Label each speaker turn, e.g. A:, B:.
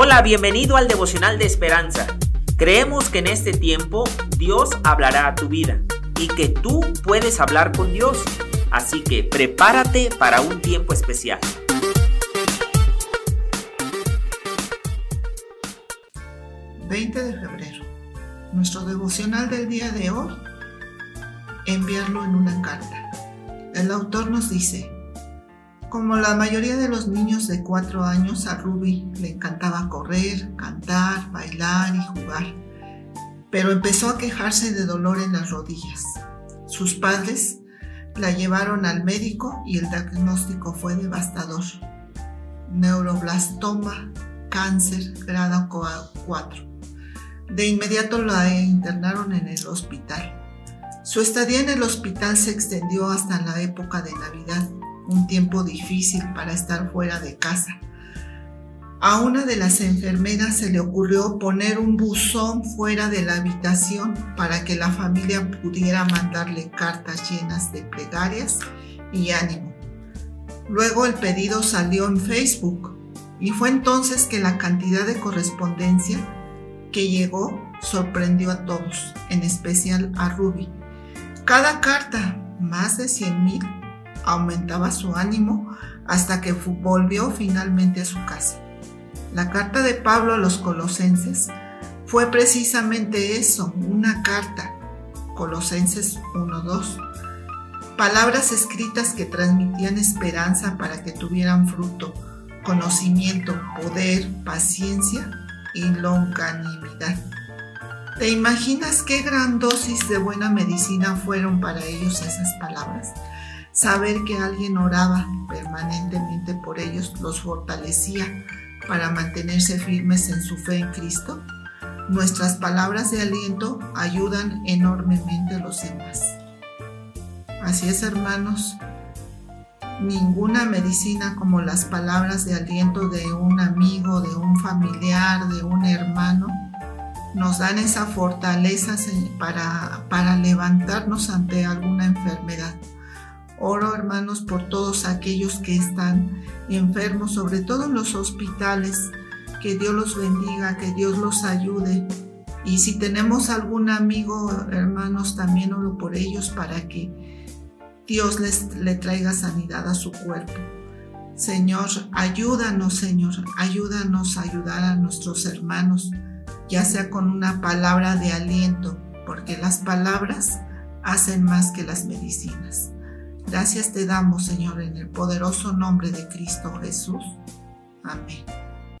A: Hola, bienvenido al devocional de esperanza. Creemos que en este tiempo Dios hablará a tu vida y que tú puedes hablar con Dios. Así que prepárate para un tiempo especial.
B: ...20 de febrero... ...nuestro devocional del día de hoy... ...enviarlo en una carta... ...el autor nos dice... Como la mayoría de los niños de cuatro años, a Ruby le encantaba correr, cantar, bailar y jugar, pero empezó a quejarse de dolor en las rodillas. Sus padres la llevaron al médico y el diagnóstico fue devastador. Neuroblastoma, cáncer, grado 4. De inmediato la internaron en el hospital. Su estadía en el hospital se extendió hasta la época de Navidad un tiempo difícil para estar fuera de casa. A una de las enfermeras se le ocurrió poner un buzón fuera de la habitación para que la familia pudiera mandarle cartas llenas de plegarias y ánimo. Luego el pedido salió en Facebook y fue entonces que la cantidad de correspondencia que llegó sorprendió a todos, en especial a Ruby. Cada carta, más de 100 mil, aumentaba su ánimo hasta que volvió finalmente a su casa. La carta de Pablo a los colosenses fue precisamente eso, una carta. Colosenses 1.2. Palabras escritas que transmitían esperanza para que tuvieran fruto, conocimiento, poder, paciencia y longanimidad. ¿Te imaginas qué gran dosis de buena medicina fueron para ellos esas palabras? Saber que alguien oraba permanentemente por ellos los fortalecía para mantenerse firmes en su fe en Cristo. Nuestras palabras de aliento ayudan enormemente a los demás. Así es, hermanos, ninguna medicina como las palabras de aliento de un amigo, de un familiar, de un hermano, nos dan esa fortaleza para, para levantarnos ante alguna enfermedad. Oro, hermanos, por todos aquellos que están enfermos, sobre todo en los hospitales. Que Dios los bendiga, que Dios los ayude. Y si tenemos algún amigo, hermanos, también oro por ellos para que Dios les le traiga sanidad a su cuerpo. Señor, ayúdanos, Señor, ayúdanos a ayudar a nuestros hermanos, ya sea con una palabra de aliento, porque las palabras hacen más que las medicinas. Gracias te damos, Señor, en el poderoso nombre de Cristo Jesús. Amén.